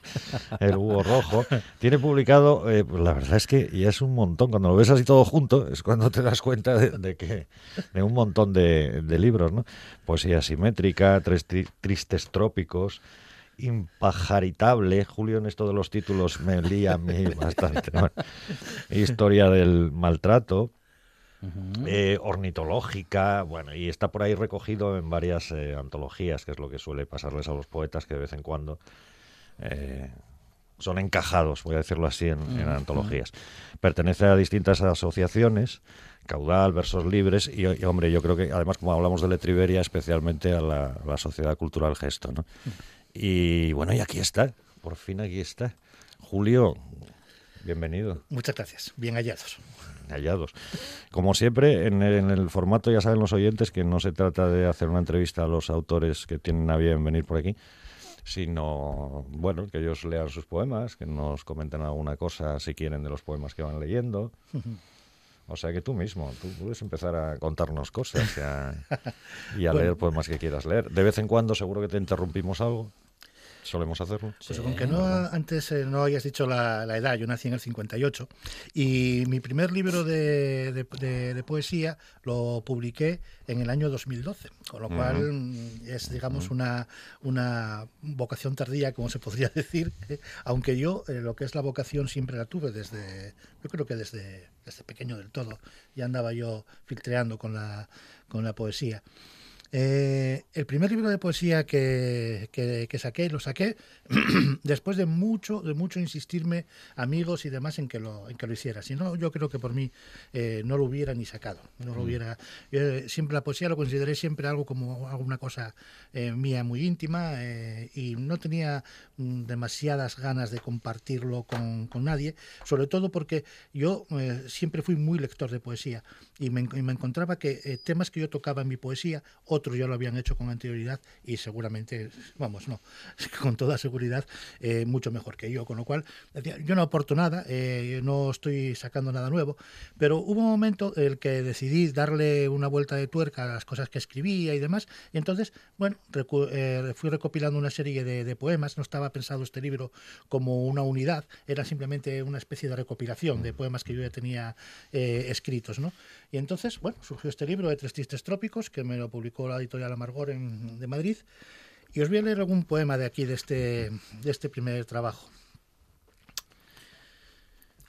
el Hugo Rojo. Tiene publicado, eh, pues la verdad es que ya es un montón. Cuando lo ves así todo junto, es cuando te das cuenta de, de que de un montón de, de libros, ¿no? Poesía simétrica, tres tri- tristes trópicos, impajaritable. Julio en esto de los títulos me lía a mí bastante. ¿no? Historia del maltrato. eh, ornitológica, bueno, y está por ahí recogido en varias eh, antologías, que es lo que suele pasarles a los poetas que de vez en cuando eh, son encajados, voy a decirlo así, en, en antologías. Pertenece a distintas asociaciones, Caudal, Versos Libres, y, y, hombre, yo creo que además, como hablamos de Letriberia, especialmente a la, a la Sociedad Cultural Gesto, ¿no? Y bueno, y aquí está, por fin aquí está. Julio, bienvenido
Muchas gracias. Bien hallados.
hallados. Como siempre, en el, en el formato ya saben los oyentes que no se trata de hacer una entrevista a los autores que tienen a bien venir por aquí, sino, bueno, que ellos lean sus poemas, que nos comenten alguna cosa si quieren de los poemas que van leyendo. O sea que tú mismo, tú puedes empezar a contarnos cosas y a, y a
Bueno.
leer poemas que quieras leer. De vez en cuando seguro que te interrumpimos algo. Solemos hacerlo.
Pues aunque no antes eh, no hayas dicho la, la edad, yo nací en el 58 y mi primer libro de, de- de- de poesía lo publiqué en el año 2012, con lo cual
Ujú.
mm, es, digamos, una, una vocación tardía, como se podría decir, ¿eh? aunque yo eh, lo que es la vocación siempre la tuve desde, yo creo que desde, desde pequeño del todo, ya andaba yo filtreando con la, con la poesía. Eh, el primer libro de poesía que, que- que saqué, lo saqué después de mucho, de mucho insistirme amigos y demás en que lo, en que lo hiciera. Si no, yo creo que por mí eh, no lo hubiera ni sacado. No lo
Mm.
hubiera. yo, eh, siempre la poesía lo consideré siempre algo como alguna cosa eh, mía muy íntima eh, y no tenía mm, demasiadas ganas de compartirlo con, con nadie, sobre todo porque yo eh, siempre fui muy lector de poesía y me, y me encontraba que temas que yo tocaba en mi poesía, otros ya lo habían hecho con anterioridad y seguramente, vamos, no, con toda seguridad, eh, mucho mejor que yo. Con lo cual, yo no aporto nada, eh, no estoy sacando nada nuevo, pero hubo un momento en el que decidí darle una vuelta de tuerca a las cosas que escribía y demás, y entonces, bueno, recu- eh, fui recopilando una serie de, de poemas, no estaba pensado este libro como una unidad, era simplemente una especie de recopilación de poemas que yo ya tenía eh, escritos, ¿no? Y entonces, bueno, surgió este libro de Tres Tristes Trópicos, que me lo publicó la editorial Amargor en- de Madrid, y os voy a leer algún poema de aquí, de este, de este primer trabajo.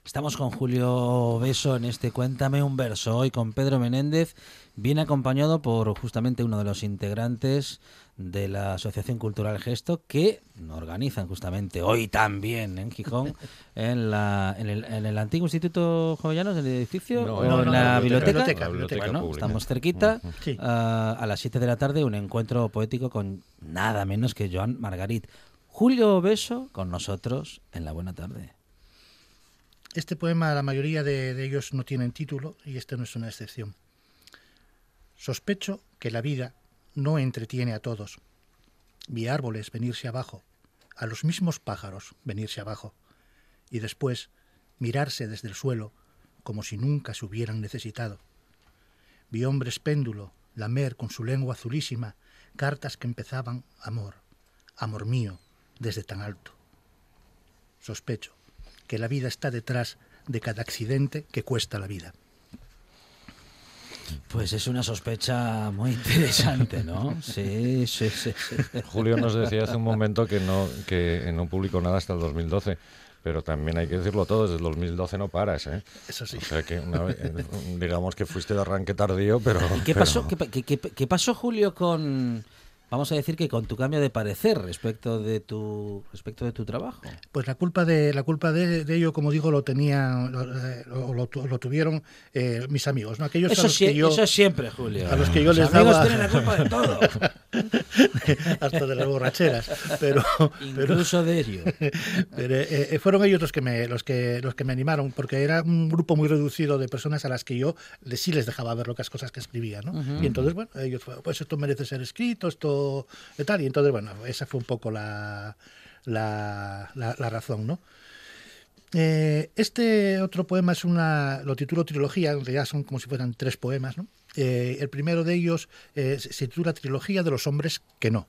Estamos con Julio Beso en este Cuéntame un verso. Hoy con Pedro Menéndez, bien acompañado por justamente uno de los integrantes de la Asociación Cultural Gesto que organizan justamente hoy también en Gijón, en, la, en, el, en el antiguo Instituto Jovellanos del edificio
No,
o
no,
en
no,
la
la
biblioteca.
biblioteca, la biblioteca
Bueno, estamos cerquita.
Sí.
Ah, a las 7 de la tarde un encuentro poético con nada menos que Joan Margarit. Julio Beso con nosotros en la buena tarde.
Este poema, la mayoría de, ellos no tienen título y este no es una excepción. Sospecho que la vida no entretiene a todos. Vi árboles venirse abajo, a los mismos pájaros venirse abajo, y después mirarse desde el suelo como si nunca se hubieran necesitado. Vi hombres péndulo lamer con su lengua azulísima cartas que empezaban amor, amor mío, desde tan alto. Sospecho que la vida está detrás de cada accidente que cuesta la vida.
Pues es una sospecha muy interesante, ¿no? Sí, sí, sí. sí.
Julio nos decía hace un momento que no, que no publicó nada hasta el 2012. Pero también hay que decirlo todo, desde el 2012 no paras, ¿eh?
Eso sí.
O sea que, una vez- eh, digamos que fuiste de arranque tardío, pero...
¿Qué
pero-
pasó, qué, pa- qué- qué- qué pasó, Julio, con... Vamos a decir que con tu cambio de parecer respecto de tu respecto de tu trabajo.
Pues la culpa de la culpa de, de ello, como digo, lo tenía lo, eh, lo- lo tu- lo tuvieron eh, mis amigos, ¿no? Aquellos a
Eso,
los
sie-
que yo
eso siempre, Julio.
a los que yo
Los
les
amigos
daba
tienen la culpa de todo.
hasta de las borracheras, pero pero,
Incluso de ello.
pero, eh, eh, fueron ellos los que me los que los que me animaron, porque era un grupo muy reducido de personas a las que yo les- sí les dejaba ver lo que las cosas que escribía, ¿no? Y entonces bueno, ellos fue, pues esto merece ser escrito, esto y tal, y entonces bueno, esa fue un poco la la, razón, ¿no? Eh, este otro poema es una, lo titulo trilogía, en realidad son como si fueran tres poemas, ¿no? Eh, el primero de ellos eh, se titula Trilogía de los hombres que no.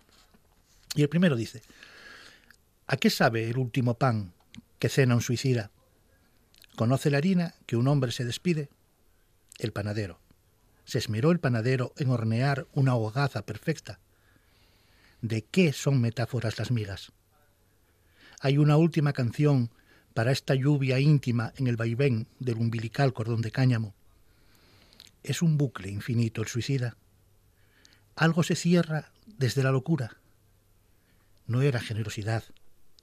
Y el primero dice, ¿a qué sabe el último pan que cena un suicida? ¿Conoce la harina que un hombre se despide? El panadero. Se esmeró el panadero en hornear una hogaza perfecta. ¿De qué son metáforas las migas? Hay una última canción para esta lluvia íntima en el vaivén del umbilical cordón de cáñamo. Es un bucle infinito el suicida. Algo se cierra desde la locura. No era generosidad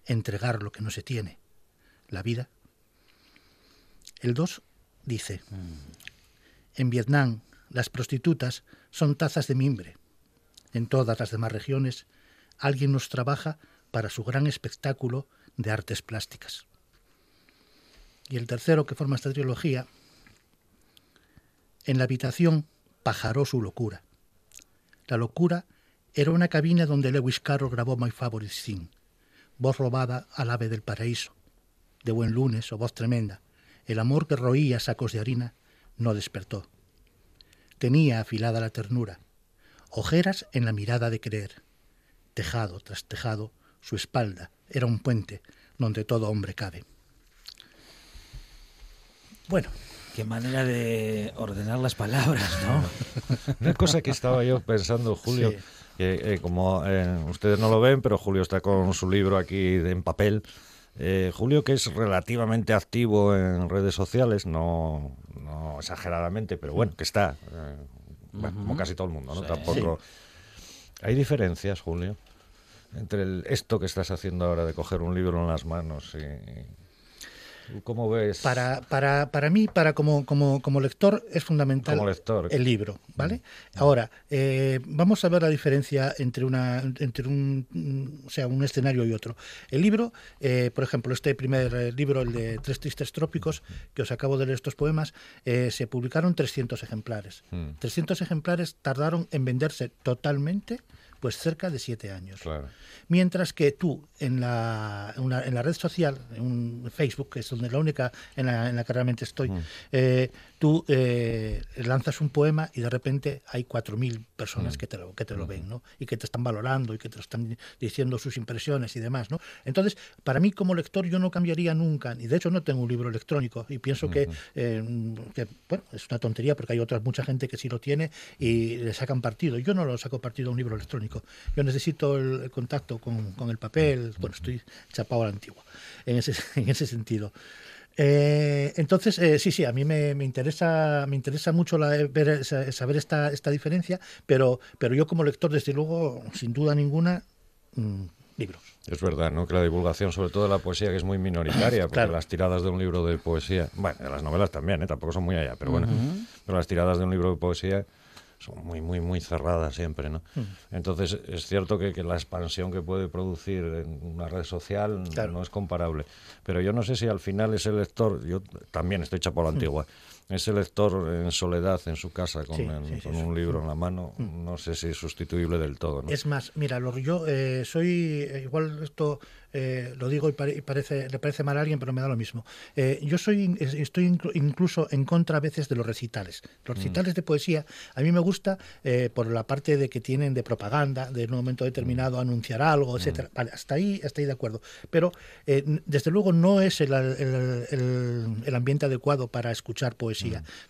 entregar lo que no se tiene, la vida. El 2 dice, en Vietnam las prostitutas son tazas de mimbre. En todas las demás regiones alguien nos trabaja para su gran espectáculo de artes plásticas. Y el tercero que forma esta trilogía, en la habitación pajaró su locura. La locura era una cabina donde Lewis Carroll grabó My Favorite Thing, voz robada al ave del paraíso, de buen lunes o voz tremenda. El amor que roía sacos de harina no despertó. Tenía afilada la ternura, ojeras en la mirada de querer. Tejado tras tejado su espalda, era un puente donde todo hombre cabe. Bueno.
Qué manera de ordenar las palabras, ¿no?
Una cosa que estaba yo pensando, Julio,
Sí.
que eh, como eh, ustedes no lo ven, pero Julio está con su libro aquí en papel. Eh, Julio, que es relativamente activo en redes sociales, no, no exageradamente, pero bueno, que está, como casi todo el mundo, ¿no?
Sí.
Tampoco. ¿Hay diferencias, Julio, entre el- esto que estás haciendo ahora de coger un libro en las manos y. ¿tú ¿Cómo ves?
Para, para, para mí, para como, como, como lector, es fundamental
Como lector.
el libro, ¿vale? Ahora, eh, vamos a ver la diferencia entre una entre un, mm, o sea, un escenario y otro. El libro, eh, por ejemplo, este primer eh, libro, el de Tres Tristes Trópicos, que os acabo de leer estos poemas, eh, se publicaron 300 ejemplares.
Mm.
300 ejemplares tardaron en venderse totalmente pues cerca de siete años.
Claro.
Mientras que tú en la, una- en la red social, en un Facebook, que es donde la única en la, en la que realmente estoy,
Mm.
eh, tú eh, lanzas un poema y de repente hay 4.000 personas
Mm.
que te, lo, que te lo ven, ¿no? Y que te están valorando y que te están diciendo sus impresiones y demás, ¿no? Entonces, para mí como lector yo no cambiaría nunca, y de hecho no tengo un libro electrónico, y pienso que, eh, que, bueno, es una tontería porque hay otra mucha gente que sí lo tiene y le sacan partido. Yo no lo saco partido a un libro electrónico. Yo necesito el, el contacto con, con el papel, bueno, estoy chapado a la antigua, en ese, en ese sentido. Eh, entonces, eh, sí, sí, a mí me, me interesa, me interesa mucho la- ver, saber esta, esta diferencia, pero, pero yo como lector, desde luego, sin duda ninguna, mm, libros.
Es verdad, ¿no? Que la divulgación, sobre todo de la poesía, que es muy minoritaria, porque
Claro.
las tiradas de un libro de poesía, bueno, de las novelas también, ¿eh? Tampoco son muy allá, pero bueno, pero las tiradas de un libro de poesía son muy, muy, muy cerradas siempre, ¿no? Entonces, es cierto que, que la expansión que puede producir en una red social
Claro.
no es comparable. Pero yo no sé si al final ese lector, yo también estoy chapo a la antigua, ese lector en soledad en su casa con,
Sí,
el-
sí,
con
sí.
un libro en la mano, no sé si es sustituible del todo, ¿no?
Es más, mira, lo, yo eh, soy, eh, igual esto eh, lo digo y, pare- y parece, le parece mal a alguien, pero me da lo mismo. Eh, yo soy, estoy inclu- incluso en contra a veces de los recitales. Los recitales de poesía, a mí me gusta eh, por la parte de que tienen de propaganda, de en un momento determinado anunciar algo, etcétera. Vale, hasta ahí estoy de acuerdo. Pero eh, desde luego no es el- el- el ambiente adecuado para escuchar poesía.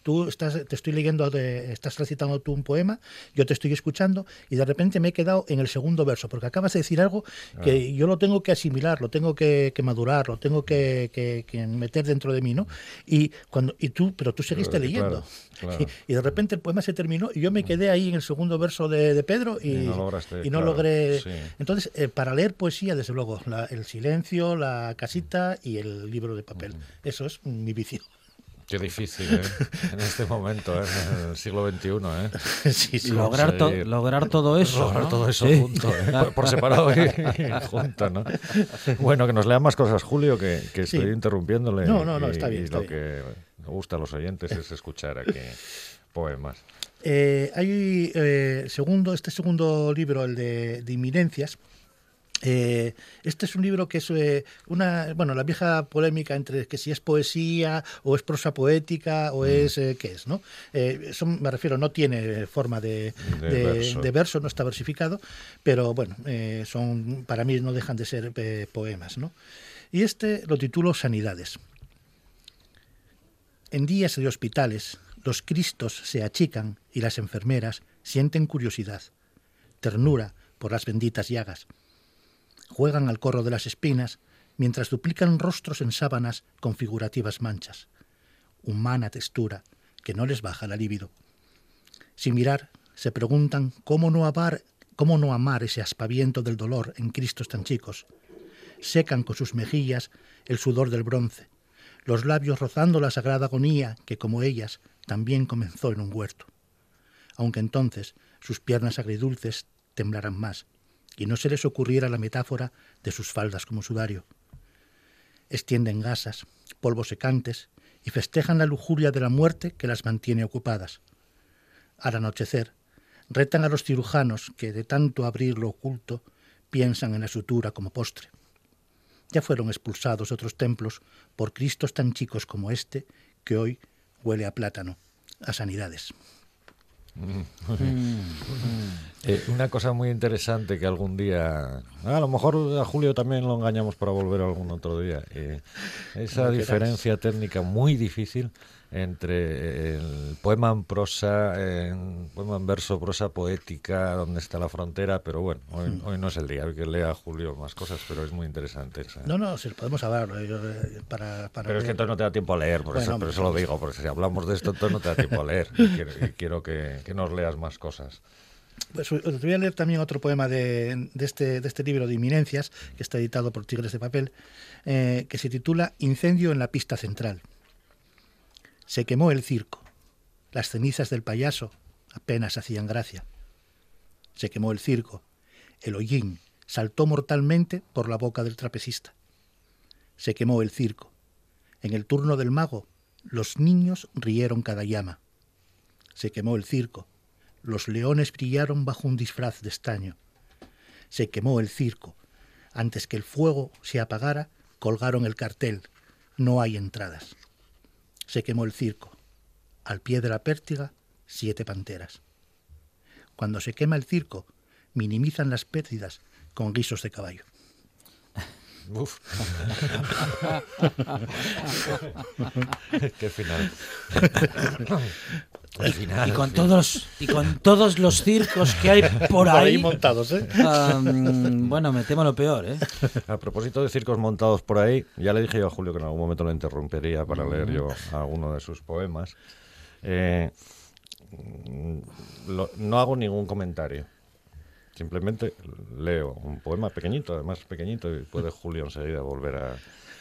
Tú estás, te estoy leyendo, estás recitando tú un poema, yo te estoy escuchando y de repente me he quedado en el segundo verso, porque acabas de decir algo que yo lo tengo que asimilar, lo tengo que, que madurar, lo tengo que, que- que meter dentro de mí, ¿no? Y cuando y tú, pero tú seguiste
Claro,
leyendo.
claro, claro.
Y, y de repente el poema se terminó y yo me quedé ahí en el segundo verso de, de Pedro y,
Y no lograste,
y no
claro,
logré.
sí.
Entonces, eh, para leer poesía, desde luego, la- el silencio, la casita y el libro de papel. Eso es mi vicio.
Qué difícil, ¿eh? En este momento, ¿eh? en el siglo XXI, ¿eh?
Sí, sí.
Lograr, to- lograr todo eso.
Lograr
¿no?
todo eso
Sí.
junto, ¿eh? por, por separado y, y junto, ¿no? Bueno, que nos lean más cosas, Julio, que, que
Sí.
estoy interrumpiéndole.
No, no, no,
y-
está bien,
Y
está
lo
bien.
que nos gusta a los oyentes es escuchar aquí poemas.
Eh, hay eh, segundo, este segundo libro, el de, de Inminencias. Eh, este es un libro que es eh, una, bueno, la vieja polémica entre que si es poesía o es prosa poética o es eh, qué es, ¿no? Eh, eso me refiero, no tiene forma de,
De
de-
verso.
de verso, no está versificado, pero bueno, eh, son para mí no dejan de ser eh, poemas, ¿no? Y este lo titulo Sanidades. En días de hospitales, los cristos se achican y las enfermeras sienten curiosidad, ternura por las benditas llagas. Juegan al corro de las espinas mientras duplican rostros en sábanas con figurativas manchas. Humana textura que no les baja la libido. Sin mirar, se preguntan cómo no amar, cómo no amar ese aspaviento del dolor en cristos tan chicos. Secan con sus mejillas el sudor del bronce, los labios rozando la sagrada agonía que, como ellas, también comenzó en un huerto. Aunque entonces sus piernas agridulces temblarán más, y no se les ocurriera la metáfora de sus faldas como sudario. Extienden gasas, polvos secantes, y festejan la lujuria de la muerte que las mantiene ocupadas. Al anochecer, retan a los cirujanos que, de tanto abrir lo oculto, piensan en la sutura como postre. Ya fueron expulsados otros templos por Cristos tan chicos como este, que hoy huele a plátano, a sanidades.
Eh, una cosa muy interesante que algún día, a lo mejor a Julio también lo engañamos para volver algún otro día, eh, esa diferencia técnica muy difícil entre el poema en prosa, en poema en verso, prosa poética, donde está la frontera, pero bueno, hoy,
Mm.
hoy no es el día, hay que lea Julio más cosas, pero es muy interesante. esa-
No, no, si podemos hablar eh, yo, eh, para, para
Pero es que entonces no te da tiempo a leer, por,
Bueno,
eso, por
hombre,
eso lo digo, porque si hablamos de esto, entonces no te da tiempo a leer. Y quiero, y quiero que, que nos leas más cosas.
Pues, eh, te voy a leer también otro poema de, de este, de este libro de Inminencias, que está editado por Tigres de Papel, eh, que se titula Incendio en la pista central. Se quemó el circo. Las cenizas del payaso apenas hacían gracia. Se quemó el circo. El hollín saltó mortalmente por la boca del trapecista. Se quemó el circo. En el turno del mago, los niños rieron cada llama. Se quemó el circo. Los leones brillaron bajo un disfraz de estaño. Se quemó el circo. Antes que el fuego se apagara, colgaron el cartel. No hay entradas. Se quemó el circo. Al pie de la pértiga, siete panteras. Cuando se quema el circo, minimizan las pérdidas con guisos de caballo.
Uf. Qué final. Qué final.
Y con todos y con todos los circos que hay por ahí,
montados, ¿eh?
am, bueno, me temo lo peor, ¿eh?
A propósito de circos montados por ahí, ya le dije yo a Julio que en algún momento lo interrumpiría para leer yo alguno de sus poemas. Eh, mm, lo- no hago ningún comentario. Simplemente leo un poema pequeñito, además pequeñito, y puede Julio enseguida volver a,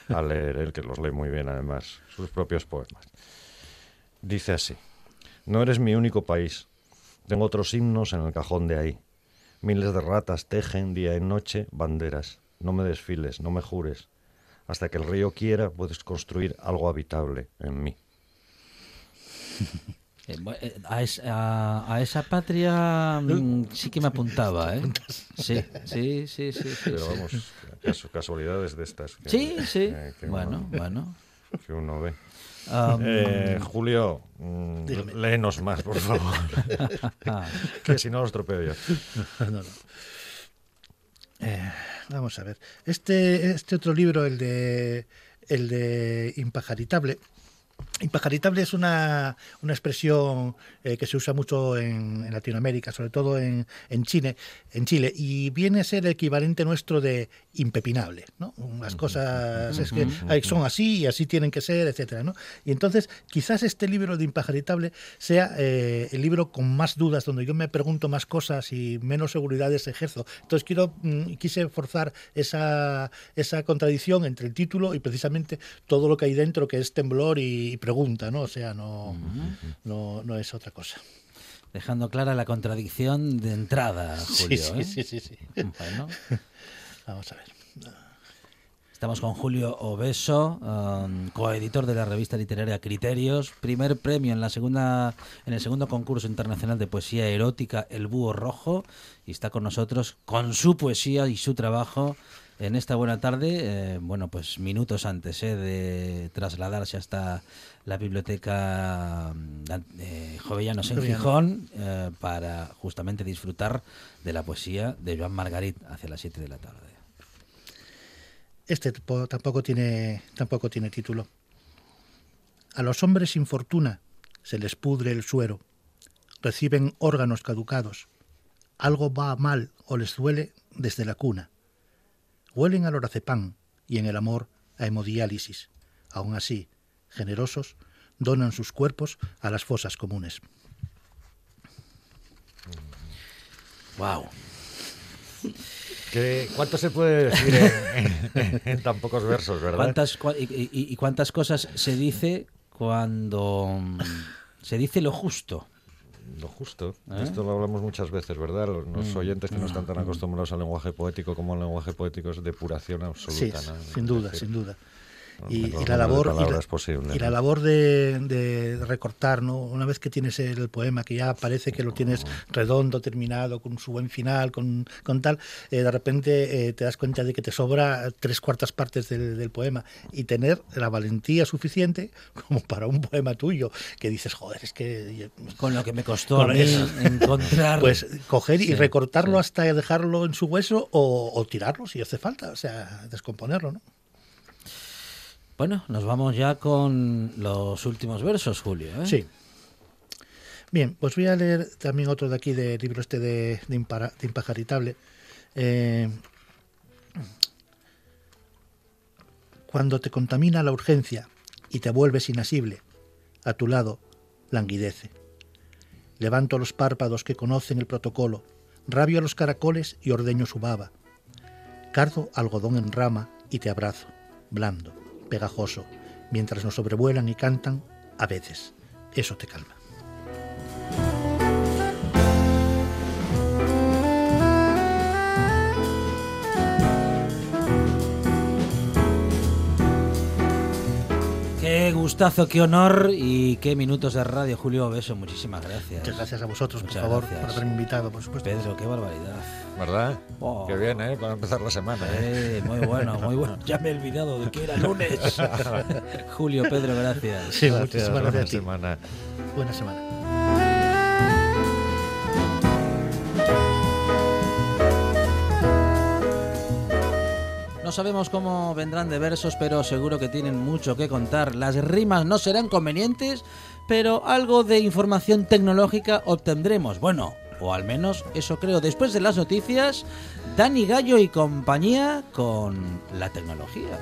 a leer él, que los lee muy bien además, sus propios poemas. Dice así, no eres mi único país, tengo otros himnos en el cajón de ahí. Miles de ratas tejen día y noche banderas. No me desfiles, no me jures. Hasta que el río quiera, puedes construir algo habitable en mí.
Eh, eh, A, es- a- a esa patria mm, sí que me apuntaba, ¿eh? Sí, sí, sí, sí. sí,
Pero vamos, casu- casualidades de estas. que-
Sí, sí.
que
Bueno,
uno-
bueno.
Que uno ve.
Am,
Eh, Julio, mm,
Dígame.
léenos más, por favor. que si no los estropeo yo.
No, no. Eh, vamos a ver. Este, este otro libro, el de, el de Impajaritable. Impajaritable es una, una expresión eh, que se usa mucho en, en Latinoamérica, sobre todo en, en Chile, en Chile, y viene a ser el equivalente nuestro de impepinable, ¿no? Las cosas es que hay- son así y así tienen que ser, etcétera, ¿no? Y entonces, quizás este libro de Impajaritable sea eh, el libro con más dudas, donde yo me pregunto más cosas y menos seguridades ejerzo. Entonces quiero mm, quise forzar esa, esa contradicción entre el título y precisamente todo lo que hay dentro, que es temblor y, y pregunta, ¿no? O sea, no, no, no es otra cosa.
Dejando clara la contradicción de entrada, Julio.
sí,
¿eh?
sí, sí, sí.
Bueno,
Vamos a ver.
estamos con Julio Obeso, um, coeditor de la revista literaria Criterios, primer premio en la segunda, en el segundo concurso internacional de poesía erótica El Búho Rojo, y está con nosotros con su poesía y su trabajo en esta buena tarde, eh, bueno, pues minutos antes eh, de trasladarse hasta la biblioteca mm, de Jovellanos en. Gijón eh, para justamente disfrutar de la poesía de Joan Margarit hacia las 7 de la tarde.
Este po- tampoco tiene, tampoco tiene título. A los hombres sin fortuna se les pudre el suero, reciben órganos caducados, algo va mal o les duele desde la cuna. Huelen al lorazepam y en el amor a hemodiálisis. Aún así, generosos, donan sus cuerpos a las fosas comunes.
Wow.
¿Qué- ¿Cuánto se puede decir en, en- en tan pocos versos, verdad?
¿Cuántas, cua- y, y- y cuántas cosas se dice cuando se dice lo justo?
Lo justo.
¿Eh?
Esto lo hablamos muchas veces, ¿verdad? Los, los
Mm,
oyentes que no están tan
mm.
acostumbrados al lenguaje poético como el lenguaje poético es depuración
Sí,
absoluta. ¿no?
sin duda,
decir,
sin duda. Y, la labor, y la,
palabras posible,
y la
¿no?
labor de, de recortar, ¿no? Una vez que tienes el poema, que ya parece que lo tienes redondo, terminado, con su buen final, con, con tal, eh, de repente eh, te das cuenta de que te sobra tres cuartas partes del, del poema y tener la valentía suficiente como para un poema tuyo, que dices, joder, es que...
Con lo que me costó a mí encontrar.
Pues coger y
Sí,
recortarlo
sí.
hasta dejarlo en su hueso o, o tirarlo si hace falta, o sea, descomponerlo, ¿no?
Bueno, nos vamos ya con los últimos versos, Julio. ¿eh?
Sí. Bien, pues voy a leer también otro de aquí del libro este de, de, Impara- Impajaritable. Eh, cuando te contamina la urgencia y te vuelves inasible, a tu lado languidece. Levanto los párpados que conocen el protocolo, rabio a los caracoles y ordeño su baba. Cardo algodón en rama y te abrazo, blando, pegajoso, mientras nos sobrevuelan y cantan, a veces. Eso te calma.
Gustazo, qué honor y qué minutos de radio, Julio Beso. Muchísimas gracias.
Muchas gracias a vosotros, por favor,
gracias.
por haberme invitado, por supuesto.
Pedro, qué barbaridad.
¿Verdad?
Oh.
Qué bien, ¿eh? Para empezar la semana. ¿eh?
Eh, muy bueno, muy bueno. Ya me he olvidado de que era lunes. Julio, Pedro, gracias.
Sí,
Gracias,
muchísimas
buena
gracias a ti.
semana.
Buena semana.
No sabemos cómo vendrán de versos, pero seguro que tienen mucho que contar. Las rimas no serán convenientes, pero algo de información tecnológica obtendremos. Bueno, o al menos eso creo. Después de las noticias, Dani Gallo y compañía con la tecnología.